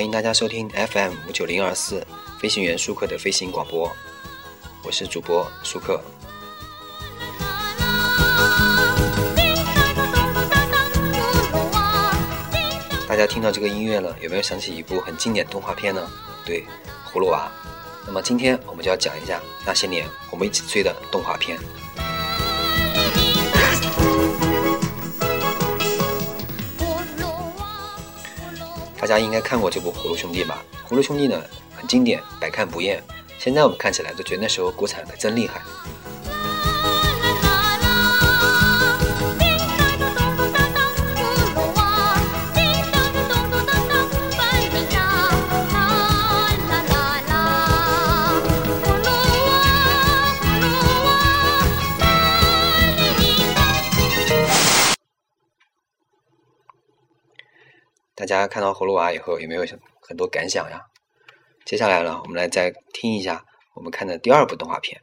欢迎大家收听 FM 五九零二四飞行员舒克的飞行广播，我是主播舒克。大家听到这个音乐了，有没有想起一部很经典动画片呢？对，葫芦娃。那么今天我们就要讲一下那些年我们一起追的动画片。大家应该看过这部《葫芦兄弟》吧？《葫芦兄弟》呢很经典，百看不厌。现在我们看起来都觉得那时候国产可真厉害。大家看到葫芦娃以后有没有很多感想呀？接下来呢，我们来再听一下我们看的第二部动画片。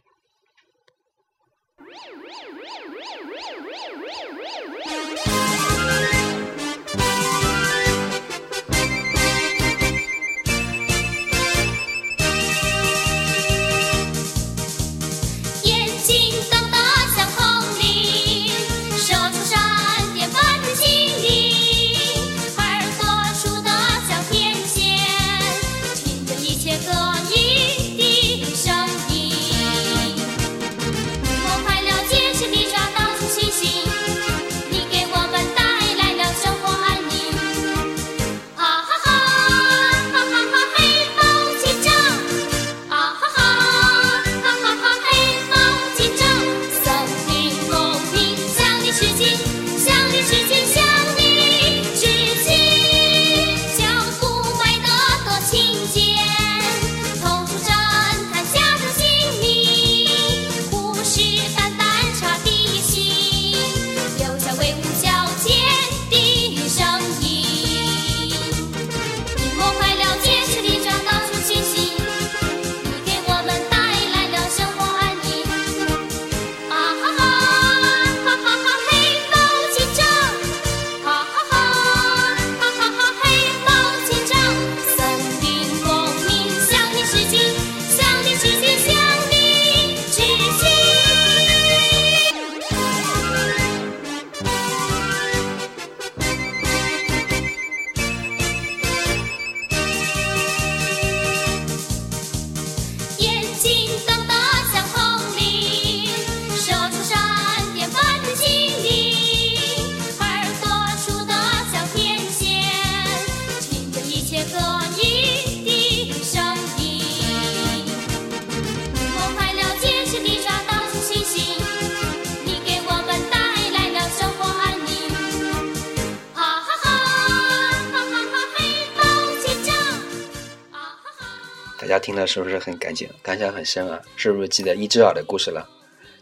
听了是不是很感情感想很深啊？是不是记得伊之尔的故事了？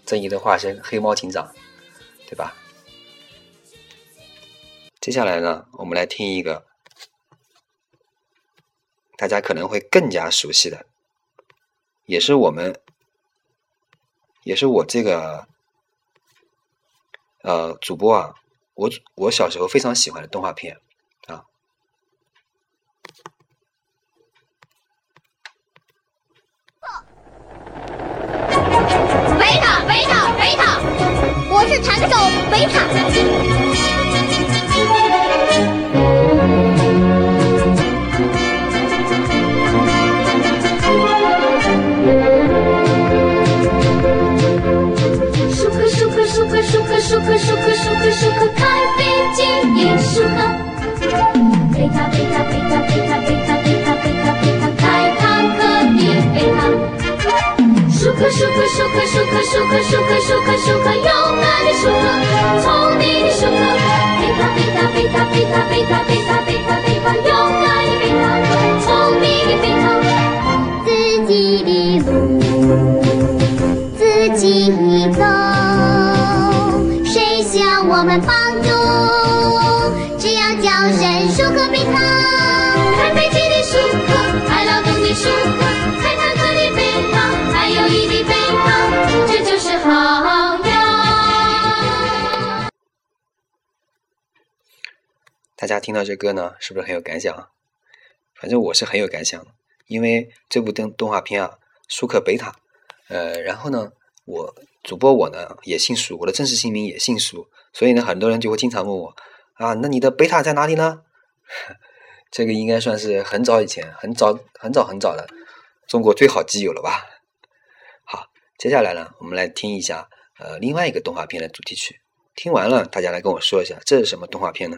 正义的化身黑猫警长，对吧？接下来呢，我们来听一个大家可能会更加熟悉的，也是我们，也是我这个呃主播啊，我我小时候非常喜欢的动画片。走贝塔。舒克舒克舒克舒克舒克舒克舒克舒克开飞机，耶舒克。贝塔贝塔贝塔贝塔贝塔克舒克舒克舒克舒克舒克舒克舒克勇敢的舒克，聪明的舒克，贝塔贝塔贝塔贝塔贝塔贝塔贝塔贝塔勇敢的贝塔，聪明的贝塔，自己的路自己走，谁向我们帮助？大家听到这歌呢，是不是很有感想？反正我是很有感想，因为这部动动画片啊，舒克贝塔，呃，然后呢，我主播我呢也姓舒，我的正式姓名也姓舒，所以呢，很多人就会经常问我啊，那你的贝塔在哪里呢？这个应该算是很早以前、很早、很早、很早的中国最好基友了吧？好，接下来呢，我们来听一下呃另外一个动画片的主题曲。听完了，大家来跟我说一下，这是什么动画片呢？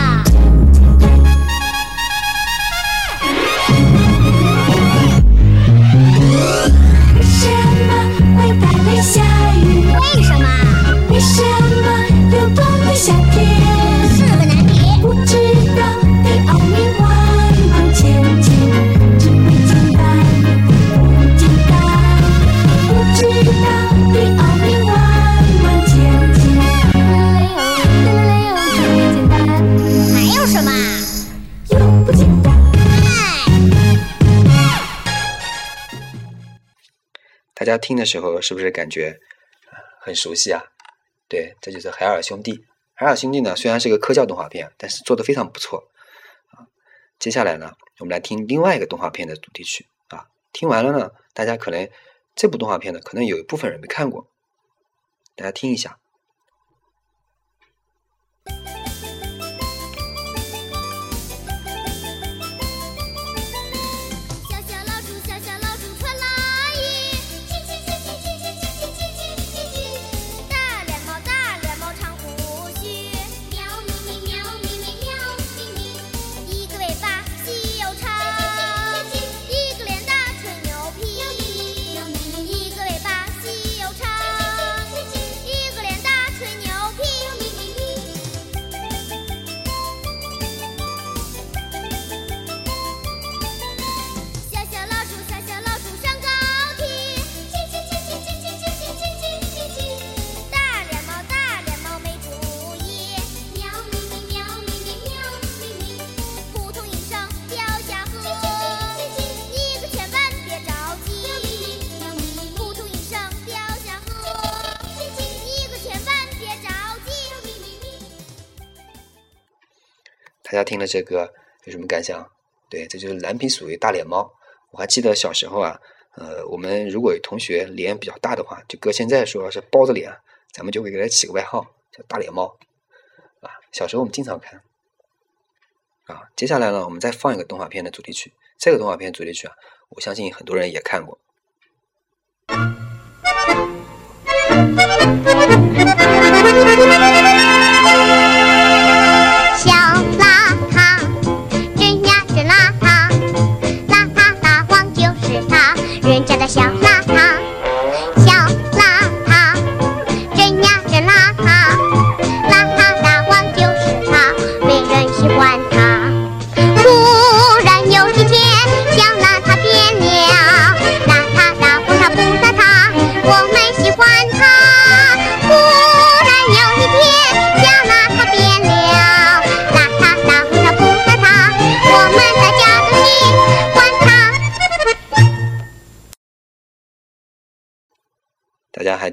听的时候是不是感觉很熟悉啊？对，这就是海尔兄弟。海尔兄弟呢，虽然是个科教动画片，但是做的非常不错啊。接下来呢，我们来听另外一个动画片的主题曲啊。听完了呢，大家可能这部动画片呢，可能有一部分人没看过，大家听一下。大家听了这个有什么感想？对，这就是蓝皮鼠与大脸猫。我还记得小时候啊，呃，我们如果有同学脸比较大的话，就搁现在说是包着脸，咱们就会给他起个外号叫大脸猫啊。小时候我们经常看啊。接下来呢，我们再放一个动画片的主题曲。这个动画片主题曲啊，我相信很多人也看过。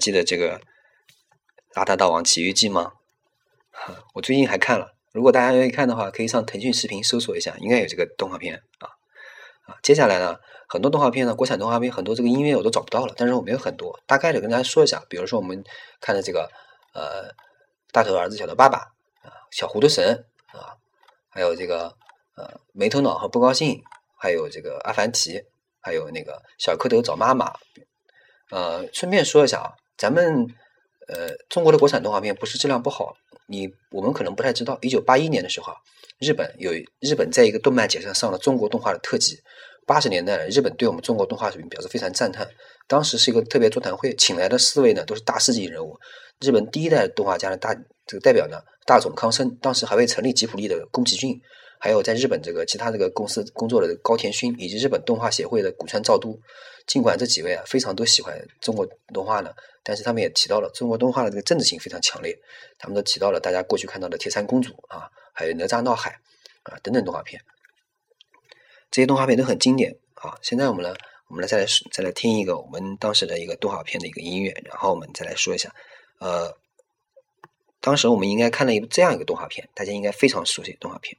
记得这个《邋遢大王奇遇记》吗？我最近还看了，如果大家愿意看的话，可以上腾讯视频搜索一下，应该有这个动画片啊啊。接下来呢，很多动画片呢，国产动画片很多这个音乐我都找不到了，但是我们有很多，大概的跟大家说一下。比如说我们看的这个呃，大头儿子小头爸爸啊，小糊涂神啊，还有这个呃没头脑和不高兴，还有这个阿凡提，还有那个小蝌蚪找妈妈。呃，顺便说一下啊，咱们呃中国的国产动画片不是质量不好，你我们可能不太知道，一九八一年的时候，日本有日本在一个动漫节上上了中国动画的特辑。八十年代，日本对我们中国动画水平表示非常赞叹。当时是一个特别座谈会，请来的四位呢都是大师级人物。日本第一代动画家的大这个代表呢，大冢康生，当时还未成立吉普力的宫崎骏，还有在日本这个其他这个公司工作的高田勋，以及日本动画协会的古川照都。尽管这几位啊非常都喜欢中国动画呢，但是他们也提到了中国动画的这个政治性非常强烈。他们都提到了大家过去看到的铁扇公主啊，还有哪吒闹海啊等等动画片。这些动画片都很经典啊！现在我们呢，我们来再来再来听一个我们当时的一个动画片的一个音乐，然后我们再来说一下，呃，当时我们应该看了一部这样一个动画片，大家应该非常熟悉动画片。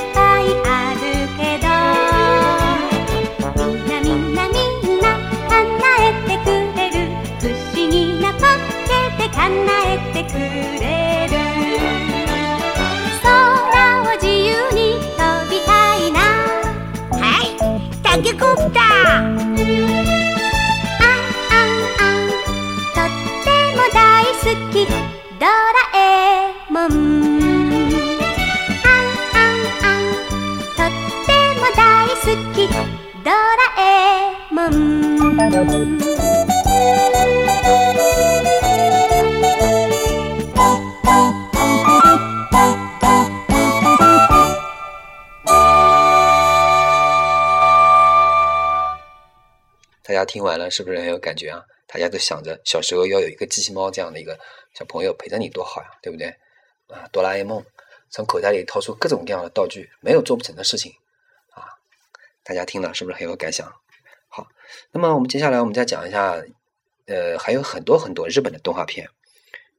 是不是很有感觉啊？大家都想着小时候要有一个机器猫这样的一个小朋友陪着你多好呀，对不对？啊，哆啦 A 梦从口袋里掏出各种各样的道具，没有做不成的事情啊！大家听了是不是很有感想？好，那么我们接下来我们再讲一下，呃，还有很多很多日本的动画片。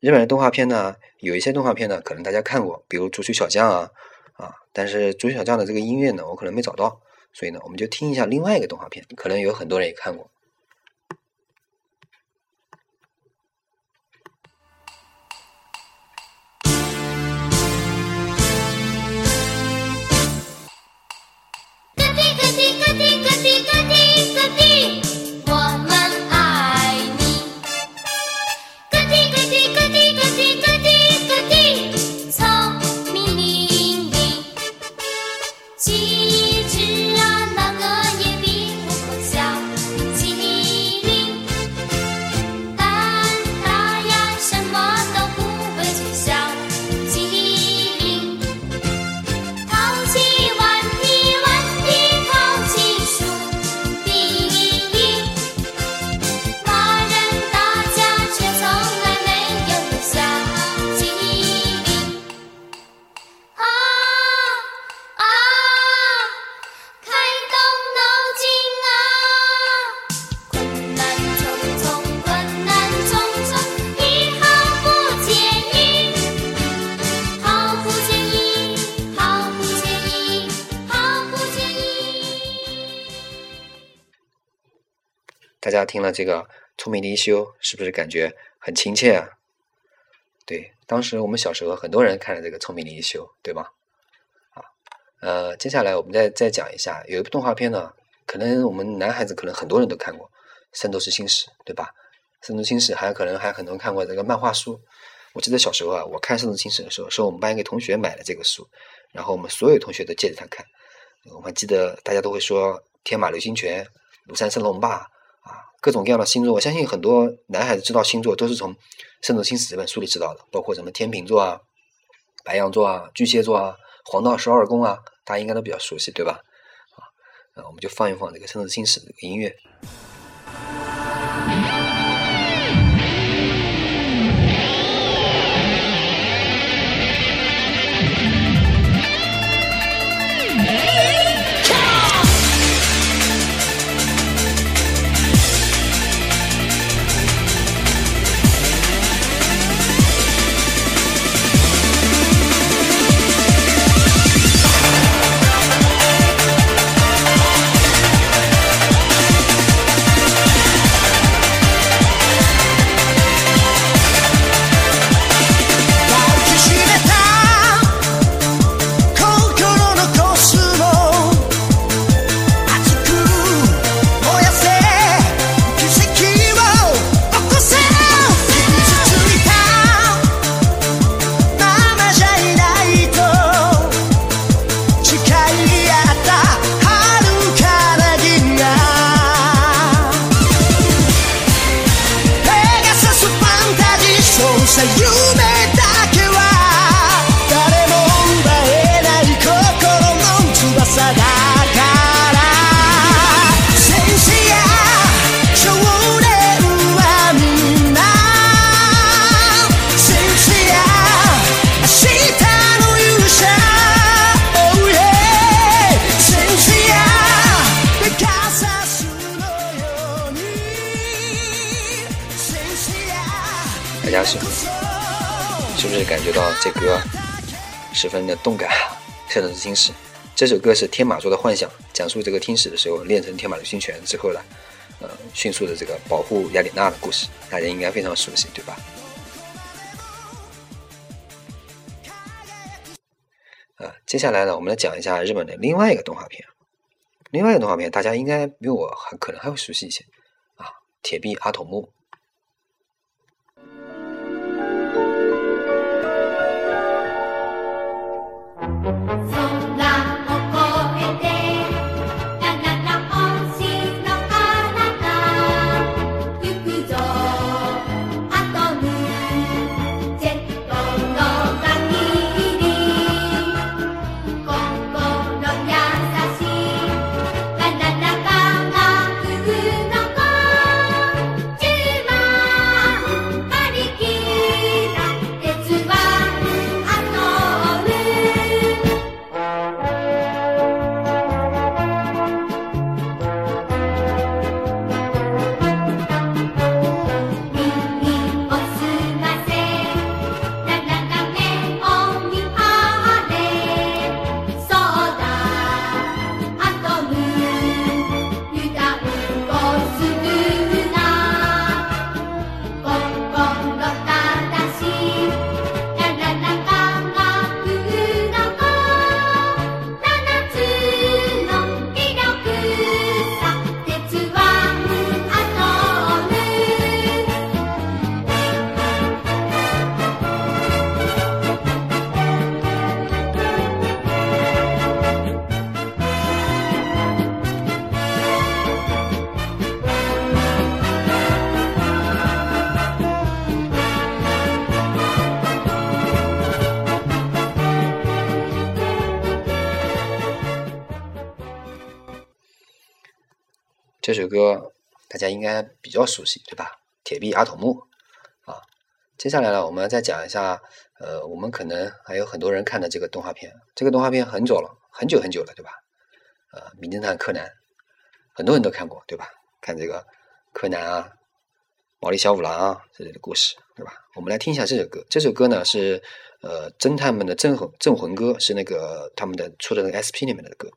日本的动画片呢，有一些动画片呢，可能大家看过，比如《足球小将》啊啊，但是《足球小将》的这个音乐呢，我可能没找到，所以呢，我们就听一下另外一个动画片，可能有很多人也看过。सती 大家听了这个《聪明的一休》，是不是感觉很亲切啊？对，当时我们小时候很多人看了这个《聪明的一休》，对吧？啊，呃，接下来我们再再讲一下，有一部动画片呢，可能我们男孩子可能很多人都看过，《圣斗士星矢》，对吧？《圣斗士星矢》还可能还很多人看过这个漫画书。我记得小时候啊，我看《圣斗士星矢》的时候，是我们班一个同学买了这个书，然后我们所有同学都借着他看。我还记得大家都会说天马流星拳、庐山升龙霸，各种各样的星座。我相信很多男孩子知道星座都是从《圣斗星矢》这本书里知道的，包括什么天秤座啊、白羊座啊、巨蟹座啊、黄道十二宫啊，大家应该都比较熟悉，对吧？啊，那我们就放一放这个《圣斗星矢》的音乐。十分的动感啊？《圣斗士星矢》这首歌是天马座的幻想，讲述这个天使的时候练成天马流星拳之后呢，呃，迅速的这个保护雅典娜的故事，大家应该非常熟悉，对吧？啊，接下来呢，我们来讲一下日本的另外一个动画片。另外一个动画片，大家应该比我还可能还会熟悉一些啊，《铁臂阿童木》。这首歌大家应该比较熟悉，对吧？铁臂阿童木啊。接下来呢，我们再讲一下，呃，我们可能还有很多人看的这个动画片。这个动画片很久了，很久很久了，对吧？呃，《名侦探柯南》，很多人都看过，对吧？看这个柯南啊，毛利小五郎啊之类的故事，对吧？我们来听一下这首歌。这首歌呢是呃侦探们的镇魂镇魂歌，是那个他们的出的那个 SP 里面的歌。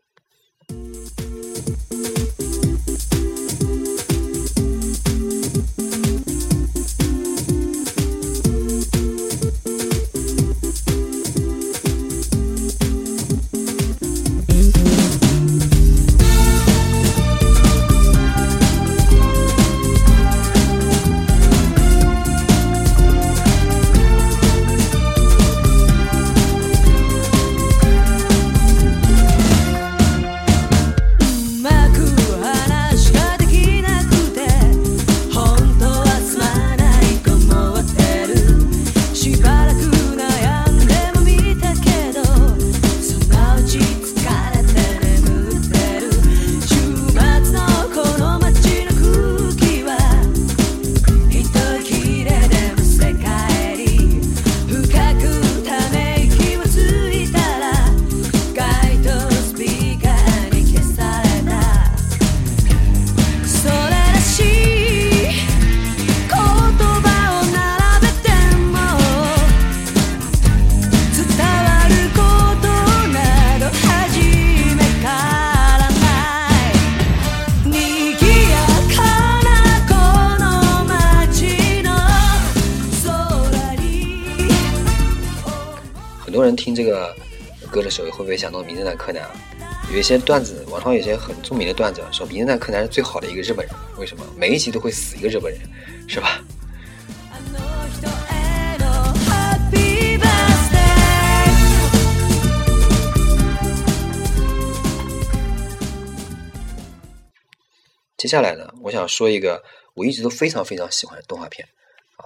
名侦探柯南啊。有一些段子网上有些很著名的段子说名侦探柯南是最好的一个日本人。为什么？每一集都会死一个日本人是吧？接下来呢我想说一个我一直都非常非常喜欢的动画片。啊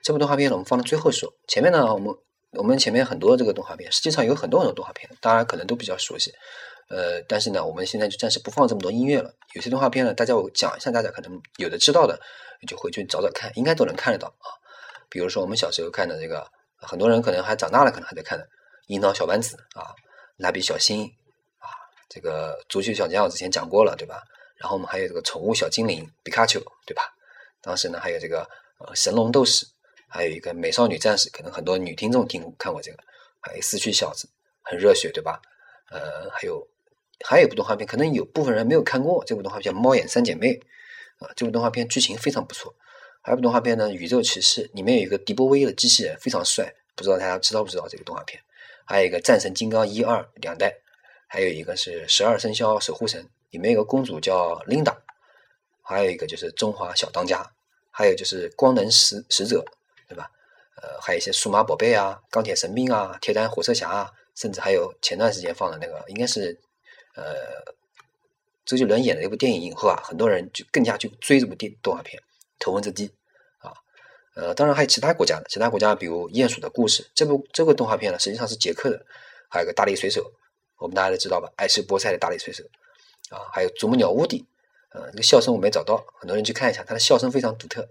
这部动画片呢我们放到最后说。前面呢我们我们前面很多这个动画片，实际上有很多很多动画片，大家可能都比较熟悉。呃，但是呢，我们现在就暂时不放这么多音乐了。有些动画片呢，大家我讲一下，大家可能有的知道的，就回去找找看，应该都能看得到啊。比如说我们小时候看的这个，很多人可能还长大了，可能还在看的《樱桃小丸子》啊，《蜡笔小新》啊，这个足球小将我之前讲过了，对吧？然后我们还有这个宠物小精灵皮卡丘，对吧？当时呢还有这个呃神龙斗士还有一个《美少女战士》，可能很多女听众听看过这个，还有《四驱小子》，很热血，对吧？呃，还有还有一部动画片，可能有部分人没有看过，这部动画片叫《猫眼三姐妹》啊，这部动画片剧情非常不错。还有部动画片呢，《宇宙骑士》，里面有一个迪波威的机器人，非常帅，不知道大家知道不知道这个动画片？还有一个《战神金刚》一二两代，还有一个是《十二生肖守护神》，里面有个公主叫琳达，还有一个就是《中华小当家》，还有就是《光能使使者》，对吧？呃，还有一些数码宝贝啊、钢铁神兵啊、铁胆火车侠啊，甚至还有前段时间放的那个，应该是呃周杰伦演的一部电影以后啊，很多人就更加去追这部电动画片《头文字 D》啊。呃，当然还有其他国家的，其他国家比如《鼹鼠的故事》这部这个动画片呢，实际上是捷克的，还有个大力水手，我们大家都知道吧？爱吃菠菜的大力水手啊，还有啄木鸟屋顶，呃，这个笑声我没找到，很多人去看一下，它的笑声非常独特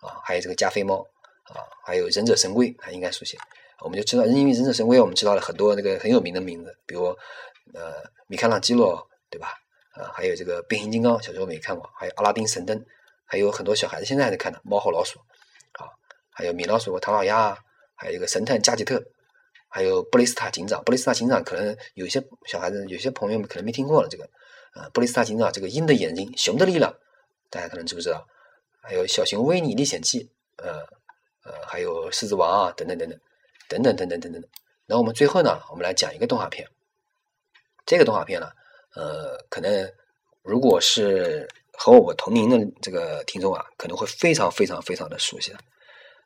啊。还有这个加菲猫啊，还有忍者神龟，还应该熟悉。我们就知道，因为忍者神龟，我们知道了很多那个很有名的名字，比如呃米开朗基罗，对吧？啊，还有这个变形金刚，小时候没看过，还有阿拉丁神灯，还有很多小孩子现在还在看的猫和老鼠。啊还有米老鼠和唐老鸭，还有一个神探加吉特，还有布雷斯塔警长。布雷斯塔警长可能有些小孩子、有些朋友们可能没听过了。这个，呃，布雷斯塔警长这个鹰的眼睛、熊的力量，大家可能知不知道？还有小熊维尼历险记，呃呃，还有狮子王啊，等等等等，等等等等等等。然后我们最后呢，我们来讲一个动画片。这个动画片呢，呃，可能如果是和我同龄的这个听众啊，可能会非常非常非常的熟悉的。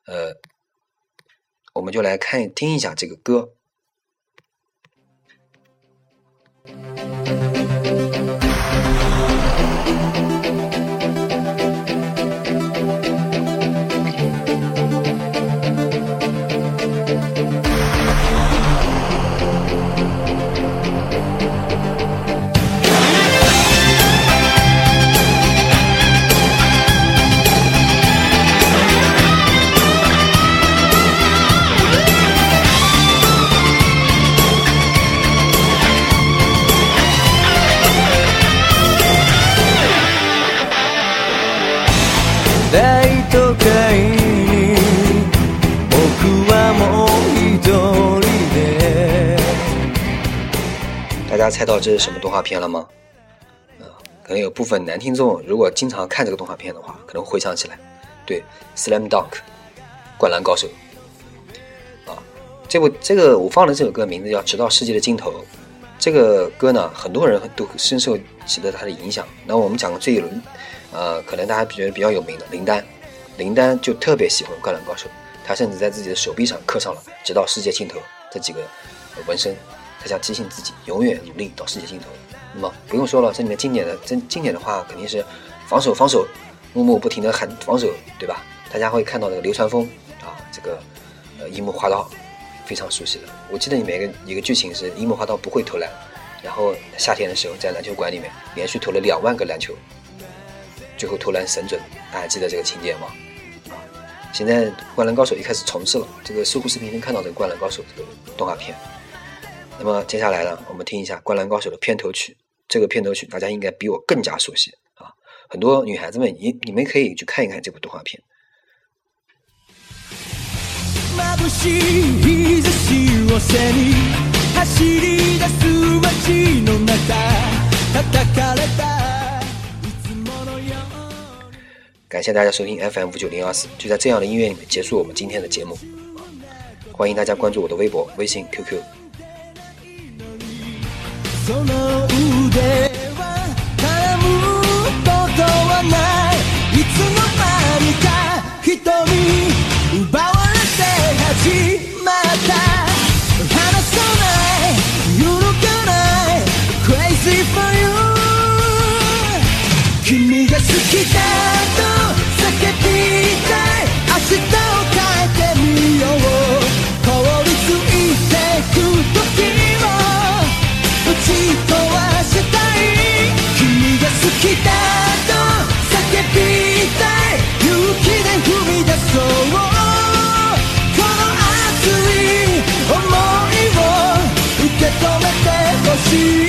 呃，我们就来看听一下这个歌。大都会に僕はもう一人で大家猜到这是什么动画片了吗？啊、可能有部分男听众如果经常看这个动画片的话，可能回想起来，对，《Slam Dunk》灌篮高手啊，这部这个我放的这首歌名字叫《直到世界的尽头》。这个歌呢，很多人都深受起了它的影响。那我们讲个最有 呃，可能大家觉得比较有名的林丹，林丹就特别喜欢《灌篮高手》，他甚至在自己的手臂上刻上了“直到世界尽头”这几个纹身，他想提醒自己永远努力到世界尽头。那么不用说了，这里面经典的真经典的话肯定是防守防守，木木不停的喊防守，对吧？大家会看到那个流川枫啊，这个呃樱木花道非常熟悉的。我记得里面一个一个剧情是樱木花道不会投篮，然后夏天的时候在篮球馆里面连续投了两万个篮球。最后投篮神准，大家记得这个情节吗？啊，现在《灌篮高手》一开始重置了，这个搜狐视频能看到这个《灌篮高手》这个动画片。那么接下来呢，我们听一下《灌篮高手》的片头曲。这个片头曲大家应该比我更加熟悉啊！很多女孩子们，你你们可以去看一看这部动画片。眩しい日差しを背に走り出す街の中叩かれた 感谢大家收听 FM 五九零二四，就在这样的音乐里面结束我们今天的节目。啊欢迎大家关注我的微博、微信、QQ。その腕は絡むことはないいつの間にか瞳奪われて始まった離さない揺るがない Crazy for you 君が好きだと see.